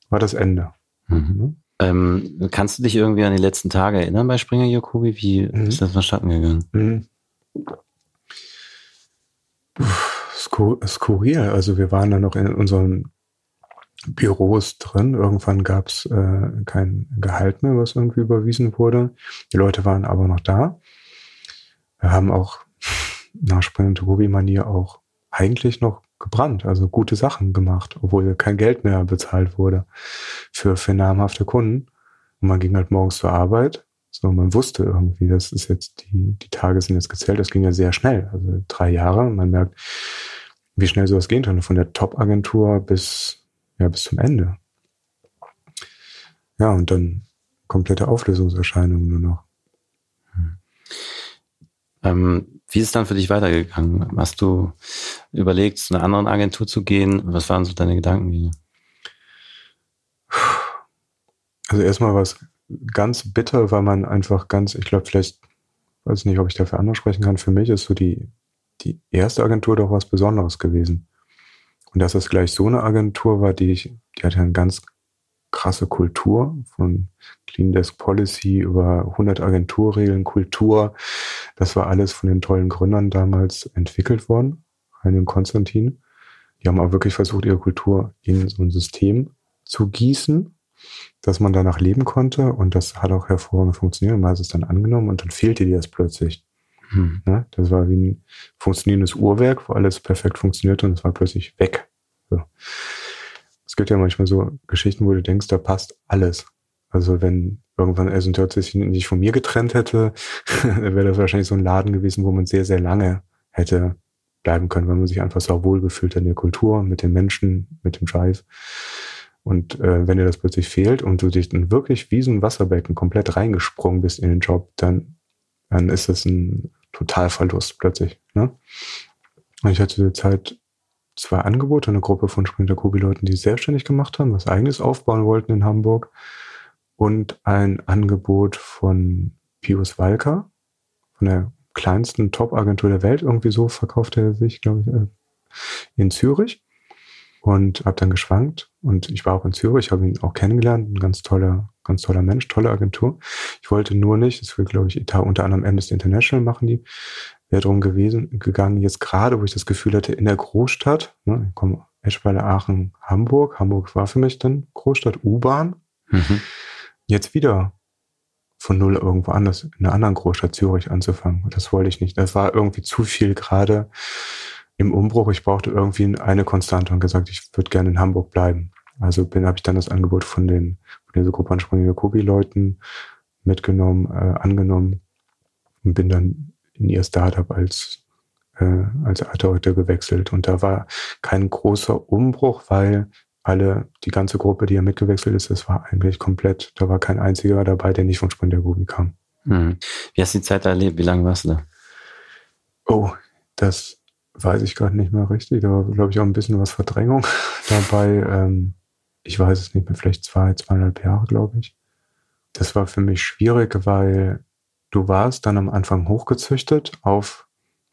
war das Ende. Mhm. Ne? Ähm, kannst du dich irgendwie an die letzten Tage erinnern bei Springer Jakobi? Wie mhm. ist das vonstatten gegangen? Mhm. Skurril. Also wir waren da noch in unseren Büros drin. Irgendwann gab es äh, kein Gehalt mehr, was irgendwie überwiesen wurde. Die Leute waren aber noch da. Wir haben auch nach Spring Togobi-Manier auch eigentlich noch gebrannt, also gute Sachen gemacht, obwohl kein Geld mehr bezahlt wurde für, für namhafte Kunden. Und man ging halt morgens zur Arbeit. So, man wusste irgendwie, das ist jetzt, die, die Tage sind jetzt gezählt, das ging ja sehr schnell, also drei Jahre. Man merkt, wie schnell sowas gehen kann, von der Top-Agentur bis, ja, bis zum Ende. Ja, und dann komplette Auflösungserscheinungen nur noch. Ähm, wie ist es dann für dich weitergegangen? Hast du überlegt, zu einer anderen Agentur zu gehen? Was waren so deine Gedanken? Also erstmal war es ganz bitter, weil man einfach ganz, ich glaube vielleicht, weiß nicht, ob ich dafür anders sprechen kann, für mich ist so die, die erste Agentur doch was Besonderes gewesen. Und dass es gleich so eine Agentur war, die ich, die hatte einen ganz krasse Kultur von Clean Desk Policy über 100 Agenturregeln, Kultur. Das war alles von den tollen Gründern damals entwickelt worden, Heine und Konstantin. Die haben auch wirklich versucht, ihre Kultur in so ein System zu gießen, dass man danach leben konnte. Und das hat auch hervorragend funktioniert. Man hat es dann angenommen und dann fehlte dir das plötzlich. Hm. Ne? Das war wie ein funktionierendes Uhrwerk, wo alles perfekt funktionierte und es war plötzlich weg. So es gibt ja manchmal so Geschichten, wo du denkst, da passt alles. Also wenn irgendwann S&J sich nicht von mir getrennt hätte, wäre das wahrscheinlich so ein Laden gewesen, wo man sehr, sehr lange hätte bleiben können, weil man sich einfach so wohl gefühlt in der Kultur, mit den Menschen, mit dem Drive. Und äh, wenn dir das plötzlich fehlt und du dich dann wirklich wie so ein Wasserbecken komplett reingesprungen bist in den Job, dann, dann ist das ein Totalverlust plötzlich. Ne? Und ich hatte zu der Zeit zwei Angebote, eine Gruppe von Sprinter Kubi-Leuten, die selbstständig gemacht haben, was eigenes aufbauen wollten in Hamburg und ein Angebot von Pius Walker, von der kleinsten Top-Agentur der Welt, irgendwie so verkauft er sich, glaube ich, äh, in Zürich und habe dann geschwankt und ich war auch in Zürich, habe ihn auch kennengelernt, ein ganz toller, ganz toller Mensch, tolle Agentur. Ich wollte nur nicht, das will glaube ich Etat unter anderem Amnesty International machen die, wäre darum gewesen, gegangen, jetzt gerade, wo ich das Gefühl hatte, in der Großstadt, ne, ich komme Eschweiler, Aachen, Hamburg, Hamburg war für mich dann Großstadt, U-Bahn, mhm. jetzt wieder von null irgendwo anders, in einer anderen Großstadt Zürich anzufangen. Das wollte ich nicht. Das war irgendwie zu viel gerade im Umbruch. Ich brauchte irgendwie eine Konstante und gesagt, ich würde gerne in Hamburg bleiben. Also bin, habe ich dann das Angebot von den, von dieser Gruppe ansprechender Kobi-Leuten mitgenommen, äh, angenommen und bin dann in ihr Startup als äh, als Art Director gewechselt. Und da war kein großer Umbruch, weil alle, die ganze Gruppe, die ja mitgewechselt ist, das war eigentlich komplett, da war kein einziger dabei, der nicht von Sprint der Gobi kam. Hm. Wie hast du die Zeit erlebt? Wie lange warst du da? Oh, das weiß ich gerade nicht mehr richtig. Da war, glaube ich, auch ein bisschen was Verdrängung dabei. Ähm, ich weiß es nicht mehr, vielleicht zwei, zweieinhalb Jahre, glaube ich. Das war für mich schwierig, weil du warst dann am Anfang hochgezüchtet auf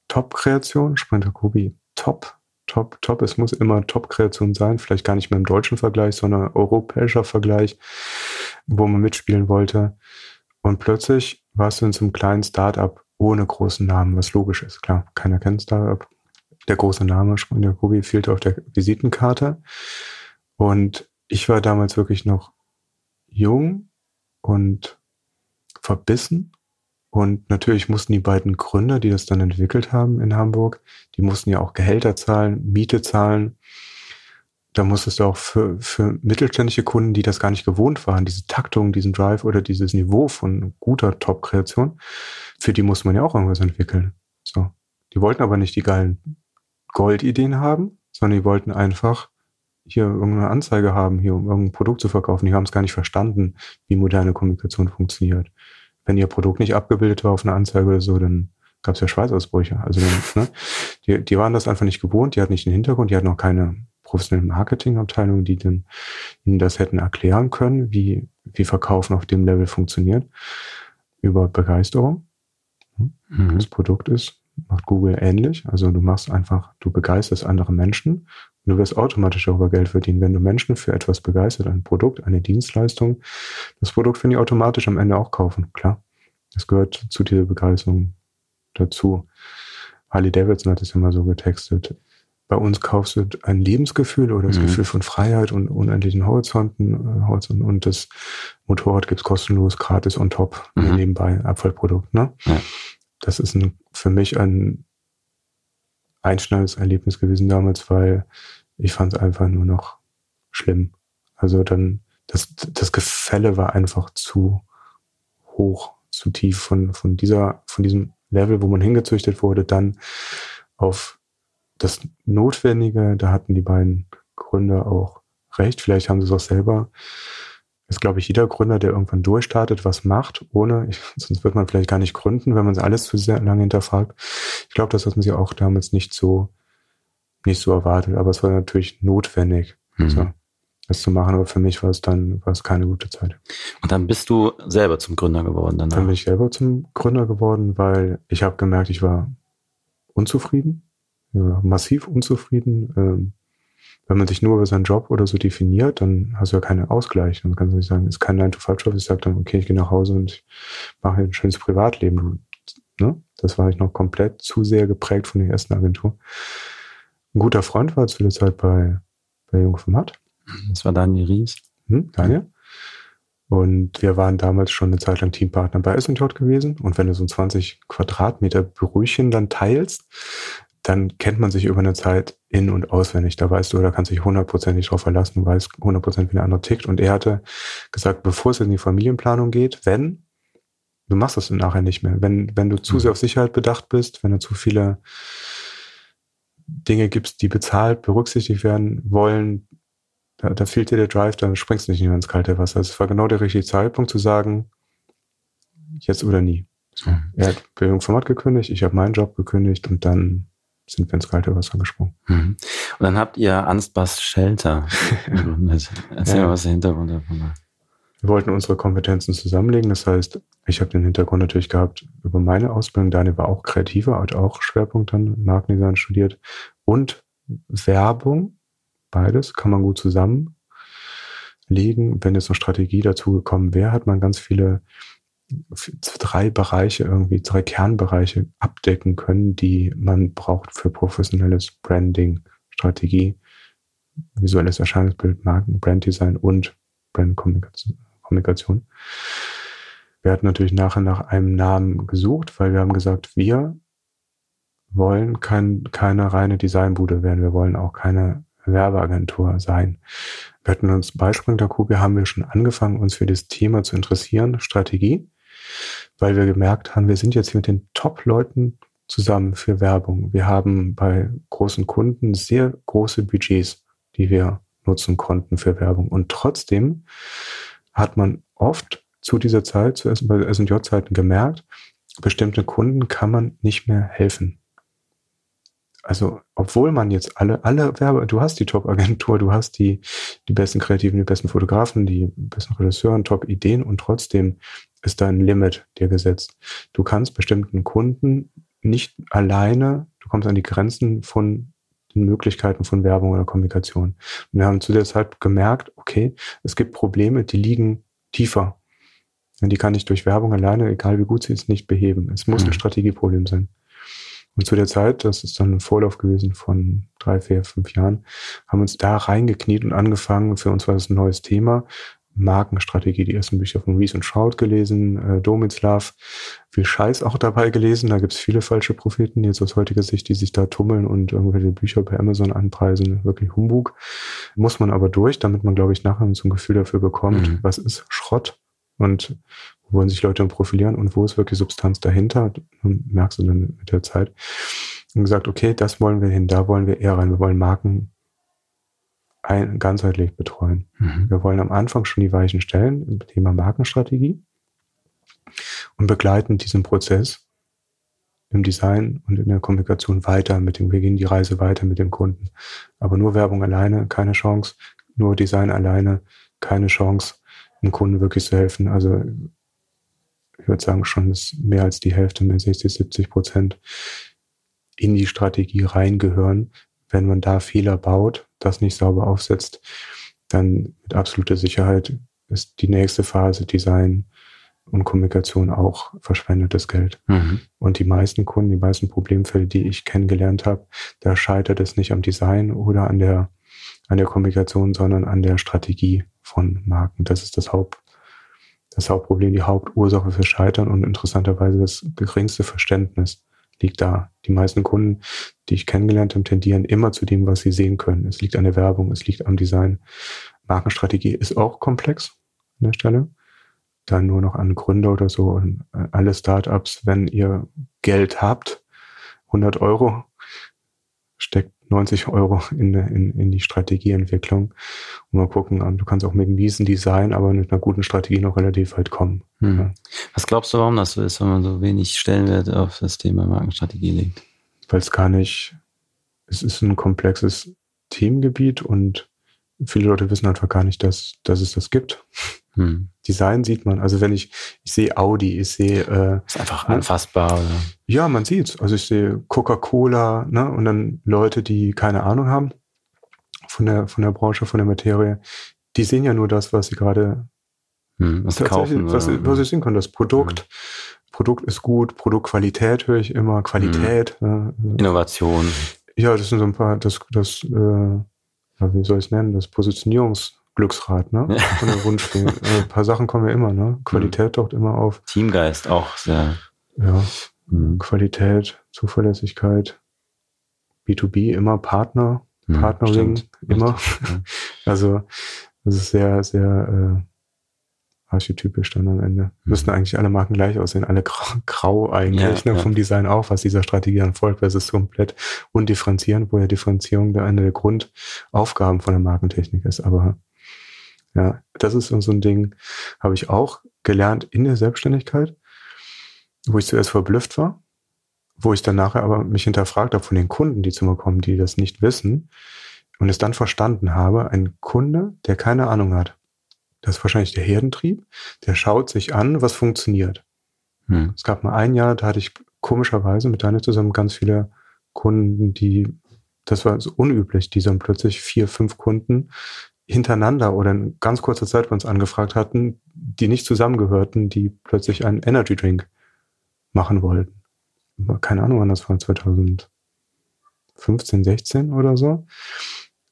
Top-Kreation, Sprinter Kubi, top, top, top. Es muss immer Top-Kreation sein, vielleicht gar nicht mehr im deutschen Vergleich, sondern europäischer Vergleich, wo man mitspielen wollte. Und plötzlich warst du in so einem kleinen Startup ohne großen Namen, was logisch ist. Klar, keiner kennt Startup. Der große Name Sprinter Kubi fehlte auf der Visitenkarte. Und ich war damals wirklich noch jung und verbissen und natürlich mussten die beiden Gründer, die das dann entwickelt haben in Hamburg, die mussten ja auch Gehälter zahlen, Miete zahlen. Da musstest du auch für, für mittelständische Kunden, die das gar nicht gewohnt waren, diese Taktung, diesen Drive oder dieses Niveau von guter Top-Kreation, für die muss man ja auch irgendwas entwickeln. So. Die wollten aber nicht die geilen Goldideen haben, sondern die wollten einfach hier irgendeine Anzeige haben, hier um irgendein Produkt zu verkaufen. Die haben es gar nicht verstanden, wie moderne Kommunikation funktioniert wenn ihr Produkt nicht abgebildet war auf einer Anzeige oder so, dann gab es ja Schweißausbrüche. Also ne, die, die waren das einfach nicht gewohnt, die hatten nicht den Hintergrund, die hatten auch keine professionelle Marketingabteilung, die dann ihnen das hätten erklären können, wie, wie Verkaufen auf dem Level funktioniert, über Begeisterung. Mhm. Das Produkt ist, macht Google ähnlich. Also du machst einfach, du begeisterst andere Menschen und du wirst automatisch darüber Geld verdienen. Wenn du Menschen für etwas begeistert, ein Produkt, eine Dienstleistung, das Produkt können die automatisch am Ende auch kaufen, klar. Das gehört zu dieser Begeisterung dazu. Harley Davidson hat es ja mal so getextet. Bei uns kaufst du ein Lebensgefühl oder das mhm. Gefühl von Freiheit und unendlichen Horizonten, äh, Horizonten und das Motorrad gibt's kostenlos, gratis on top, mhm. nebenbei Abfallprodukt. Ne? Ja. Das ist ein, für mich ein einschneidendes Erlebnis gewesen damals, weil ich fand es einfach nur noch schlimm. Also dann, das, das Gefälle war einfach zu hoch, zu tief von, von dieser, von diesem Level, wo man hingezüchtet wurde, dann auf das Notwendige, da hatten die beiden Gründer auch recht. Vielleicht haben sie es auch selber ist, glaube ich, jeder Gründer, der irgendwann durchstartet, was macht, ohne, ich, sonst wird man vielleicht gar nicht gründen, wenn man es alles zu sehr lange hinterfragt. Ich glaube, das hatten sie auch damals nicht so, nicht so erwartet, aber es war natürlich notwendig, mhm. so, das zu machen. Aber für mich war es dann, war es keine gute Zeit. Und dann bist du selber zum Gründer geworden danach? Dann bin ich selber zum Gründer geworden, weil ich habe gemerkt, ich war unzufrieden, ja, massiv unzufrieden. Ähm, wenn man sich nur über seinen Job oder so definiert, dann hast du ja keinen Ausgleich. Dann kannst du nicht sagen, es ist kein 9-to-5-Job. Ich sage dann, okay, ich gehe nach Hause und ich mache ein schönes Privatleben. Ne? Das war ich noch komplett zu sehr geprägt von der ersten Agentur. Ein guter Freund war zu der Zeit bei, bei Jung vom Matt. Das war Daniel Ries. Hm, Daniel. Und wir waren damals schon eine Zeit lang Teampartner bei SNJ gewesen. Und wenn du so ein 20 Quadratmeter Büröchen dann teilst, dann kennt man sich über eine Zeit in- und auswendig. Da weißt du, da kannst du dich hundertprozentig drauf verlassen, du weißt hundertprozentig, wie der andere tickt. Und er hatte gesagt, bevor es in die Familienplanung geht, wenn, du machst das nachher nicht mehr. Wenn, wenn du zu mhm. sehr auf Sicherheit bedacht bist, wenn du zu viele Dinge gibst, die bezahlt, berücksichtigt werden wollen, da, da fehlt dir der Drive, dann springst du nicht mehr ins kalte Wasser. Es war genau der richtige Zeitpunkt zu sagen, jetzt oder nie. So. Mhm. Er hat Bildungsformat gekündigt, ich habe meinen Job gekündigt und dann sind wir ins kalte Wasser gesprungen. Mhm. Und dann habt ihr Anstbass Shelter Erzähl ja. mal, was der Hintergrund davon war. Wir wollten unsere Kompetenzen zusammenlegen. Das heißt, ich habe den Hintergrund natürlich gehabt über meine Ausbildung. Daniel war auch kreativer, hat auch Schwerpunkt dann Markendesign studiert und Werbung. Beides kann man gut zusammenlegen. Wenn jetzt eine Strategie dazu gekommen wäre, hat man ganz viele drei Bereiche irgendwie, drei Kernbereiche abdecken können, die man braucht für professionelles Branding, Strategie, visuelles Erscheinungsbild, Marken, Branddesign und Brandkommunikation. Wir hatten natürlich nachher nach einem Namen gesucht, weil wir haben gesagt, wir wollen kein, keine reine Designbude werden. Wir wollen auch keine Werbeagentur sein. Wir hatten uns bei Sprinter Kubia haben wir schon angefangen, uns für das Thema zu interessieren, Strategie weil wir gemerkt haben, wir sind jetzt hier mit den Top-Leuten zusammen für Werbung. Wir haben bei großen Kunden sehr große Budgets, die wir nutzen konnten für Werbung. Und trotzdem hat man oft zu dieser Zeit, zu SJ-Zeiten gemerkt, bestimmte Kunden kann man nicht mehr helfen. Also, obwohl man jetzt alle, alle Werbe, du hast die Top-Agentur, du hast die, die besten Kreativen, die besten Fotografen, die besten Regisseuren, Top-Ideen und trotzdem ist da ein Limit dir gesetzt. Du kannst bestimmten Kunden nicht alleine, du kommst an die Grenzen von den Möglichkeiten von Werbung oder Kommunikation. Und wir haben zu der Zeit gemerkt, okay, es gibt Probleme, die liegen tiefer. Und die kann ich durch Werbung alleine, egal wie gut sie ist, nicht beheben. Es muss mhm. ein Strategieproblem sein. Und zu der Zeit, das ist dann ein Vorlauf gewesen von drei, vier, fünf Jahren, haben uns da reingekniet und angefangen. Für uns war das ein neues Thema. Markenstrategie, die ersten Bücher von Reese und Schraut gelesen, äh, Domislav, viel Scheiß auch dabei gelesen. Da gibt's viele falsche Propheten, jetzt aus heutiger Sicht, die sich da tummeln und irgendwelche Bücher bei Amazon anpreisen. Wirklich Humbug. Muss man aber durch, damit man, glaube ich, nachher so ein Gefühl dafür bekommt, mhm. was ist Schrott und wo wollen sich Leute profilieren und wo ist wirklich Substanz dahinter. Merkst du dann mit der Zeit. Und gesagt, okay, das wollen wir hin, da wollen wir eher rein. Wir wollen Marken ein, ganzheitlich betreuen. Mhm. Wir wollen am Anfang schon die Weichen stellen im Thema Markenstrategie und begleiten diesen Prozess im Design und in der Kommunikation weiter mit dem, wir gehen die Reise weiter mit dem Kunden. Aber nur Werbung alleine, keine Chance. Nur Design alleine, keine Chance, dem Kunden wirklich zu helfen. Also ich würde sagen, schon ist mehr als die Hälfte, mehr 60, 70 Prozent in die Strategie reingehören, wenn man da Fehler baut, das nicht sauber aufsetzt, dann mit absoluter Sicherheit ist die nächste Phase Design und Kommunikation auch verschwendetes Geld. Mhm. Und die meisten Kunden, die meisten Problemfälle, die ich kennengelernt habe, da scheitert es nicht am Design oder an der, an der Kommunikation, sondern an der Strategie von Marken. Das ist das Haupt, das Hauptproblem, die Hauptursache für Scheitern und interessanterweise das geringste Verständnis liegt da. Die meisten Kunden, die ich kennengelernt habe, tendieren immer zu dem, was sie sehen können. Es liegt an der Werbung, es liegt am Design. Markenstrategie ist auch komplex an der Stelle. Dann nur noch an Gründer oder so und äh, alle Startups, wenn ihr Geld habt, 100 Euro, steckt 90 Euro in, in, in die Strategieentwicklung. Und mal gucken, du kannst auch mit einem miesen Design, aber mit einer guten Strategie noch relativ weit kommen. Hm. Ja. Was glaubst du, warum das so ist, wenn man so wenig Stellenwert auf das Thema Markenstrategie legt? Weil es gar nicht, es ist ein komplexes Themengebiet und viele Leute wissen einfach gar nicht, dass, dass es das gibt. Hm. Design sieht man. Also wenn ich, ich sehe Audi, ich sehe. Äh, ist einfach anfassbar. Oder? Ja, man sieht's. Also ich sehe Coca-Cola, ne, und dann Leute, die keine Ahnung haben von der von der Branche, von der Materie, die sehen ja nur das, was sie gerade hm, was kaufen, was, sie, was sie sehen können. Das Produkt. Hm. Produkt ist gut, Produktqualität höre ich immer, Qualität. Äh, Innovation. Ja, das sind so ein paar, das, das, äh, wie soll ich es nennen, das Positionierungs- Glücksrad, ne? Von der Wunschspiel. Äh, ein paar Sachen kommen ja immer, ne? Qualität mhm. taucht immer auf. Teamgeist auch sehr. Ja. Mhm. Qualität, Zuverlässigkeit, B2B immer Partner, mhm, Partnering immer. Ja. Also das ist sehr, sehr äh, archetypisch dann am Ende. Mhm. Müssten eigentlich alle Marken gleich aussehen, alle grau, grau eigentlich, ja, ne, ja. vom Design auch, was dieser Strategie dann folgt, weil es ist komplett undifferenzierend, wo ja Differenzierung da eine der Grundaufgaben von der Markentechnik ist. Aber ja, das ist so ein Ding, habe ich auch gelernt in der Selbstständigkeit, wo ich zuerst verblüfft war, wo ich dann nachher aber mich hinterfragt habe von den Kunden, die zu mir kommen, die das nicht wissen und es dann verstanden habe, ein Kunde, der keine Ahnung hat, das ist wahrscheinlich der Herdentrieb, der schaut sich an, was funktioniert. Hm. Es gab mal ein Jahr, da hatte ich komischerweise mit deiner zusammen ganz viele Kunden, die, das war so unüblich, die dann plötzlich vier, fünf Kunden hintereinander oder in ganz kurzer Zeit bei uns angefragt hatten, die nicht zusammengehörten, die plötzlich einen Energy Drink machen wollten. Keine Ahnung, wann das war, 2015, 16 oder so,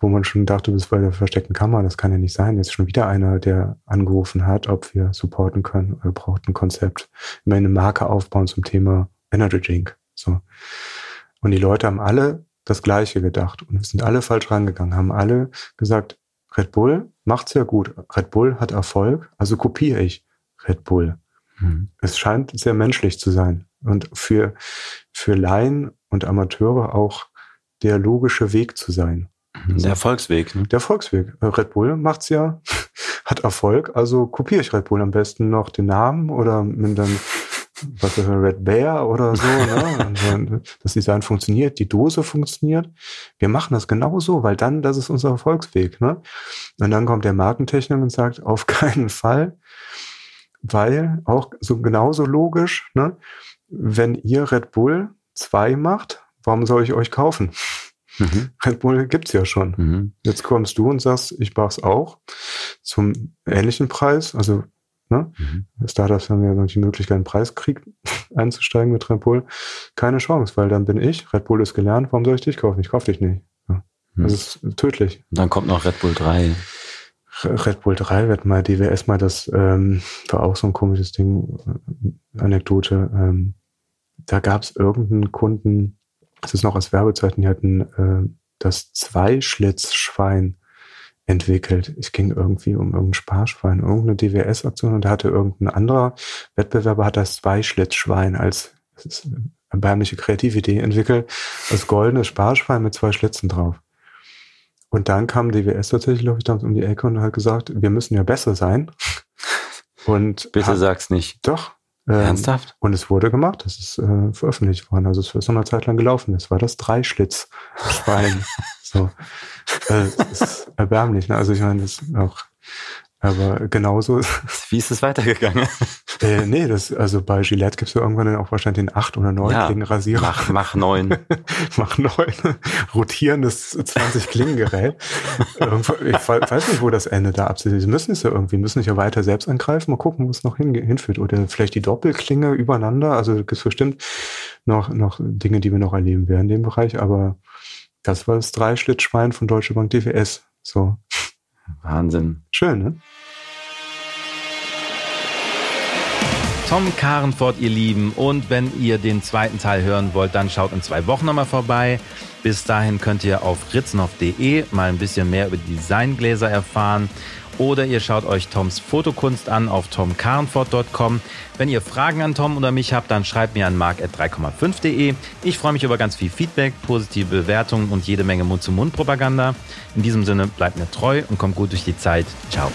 wo man schon dachte, bis bei der versteckten Kamera, das kann ja nicht sein. Jetzt schon wieder einer, der angerufen hat, ob wir supporten können. Wir braucht ein Konzept, immer eine Marke aufbauen zum Thema Energy Drink. So. Und die Leute haben alle das Gleiche gedacht und sind alle falsch rangegangen, haben alle gesagt, Red Bull macht's ja gut. Red Bull hat Erfolg, also kopiere ich Red Bull. Mhm. Es scheint sehr menschlich zu sein. und für, für Laien und Amateure auch der logische Weg zu sein. Der Erfolgsweg. Ne? Der Erfolgsweg. Red Bull macht's ja, hat Erfolg, also kopiere ich Red Bull am besten noch den Namen oder mit dann was ist Red Bear oder so, ne? das Design funktioniert, die Dose funktioniert. Wir machen das genau so, weil dann, das ist unser Erfolgsweg, ne? Und dann kommt der Markentechnik und sagt, auf keinen Fall, weil auch so genauso logisch, ne? Wenn ihr Red Bull 2 macht, warum soll ich euch kaufen? Mhm. Red Bull gibt's ja schon. Mhm. Jetzt kommst du und sagst, ich mach's auch zum ähnlichen Preis. Also Ne? Mhm. Startups haben ja noch die Möglichkeit, einen Preiskrieg einzusteigen mit Red Bull. Keine Chance, weil dann bin ich, Red Bull ist gelernt, warum soll ich dich kaufen? Ich kaufe dich nicht. Ja. Mhm. Das ist tödlich. Und dann kommt noch Red Bull 3. Red Bull 3 wird mal DWS mal das, ähm, war auch so ein komisches Ding, äh, Anekdote. Ähm, da gab es irgendeinen Kunden, das ist noch aus Werbezeiten, die hatten äh, das Zweischlitzschwein entwickelt. Es ging irgendwie um irgendein Sparschwein, irgendeine DWS-Aktion und da hatte irgendein anderer Wettbewerber hat das Zweischlitzschwein als das ist eine erbärmliche kreative Idee entwickelt, als goldenes Sparschwein mit zwei Schlitzen drauf. Und dann kam DWS tatsächlich, glaube ich, damals um die Ecke und hat gesagt, wir müssen ja besser sein. Und Bitte hat, sag's nicht. Doch. Ähm, Ernsthaft? Und es wurde gemacht, das ist äh, veröffentlicht worden. Also es ist noch eine Zeit lang gelaufen. Das war das Dreischlitzschwein. so. Äh, das ist erbärmlich. Ne? Also ich meine, das ist auch, aber genauso. Wie ist es weitergegangen? Äh, nee, das, also bei Gillette gibt es ja irgendwann dann auch wahrscheinlich den 8 oder 9 ja, gegen Rasierer. Mach, mach 9. mach 9. Rotierendes 20 Klingengerät. ich weiß nicht, wo das Ende da absieht. Sie müssen es ja irgendwie, müssen sich ja weiter selbst angreifen. Mal gucken, wo es noch hin, hinführt. Oder vielleicht die Doppelklinge übereinander. Also gibt es bestimmt noch, noch Dinge, die wir noch erleben werden in dem Bereich. Aber das war das Dreischlittschwein von Deutsche Bank DWS. So. Wahnsinn. Schön, ne? Tom Karenfort, ihr Lieben. Und wenn ihr den zweiten Teil hören wollt, dann schaut in zwei Wochen nochmal vorbei. Bis dahin könnt ihr auf ritzenhoff.de mal ein bisschen mehr über Designgläser erfahren. Oder ihr schaut euch Toms Fotokunst an auf tomkarenfort.com. Wenn ihr Fragen an Tom oder mich habt, dann schreibt mir an mark.3,5.de. Ich freue mich über ganz viel Feedback, positive Bewertungen und jede Menge Mund-zu-Mund-Propaganda. In diesem Sinne bleibt mir treu und kommt gut durch die Zeit. Ciao.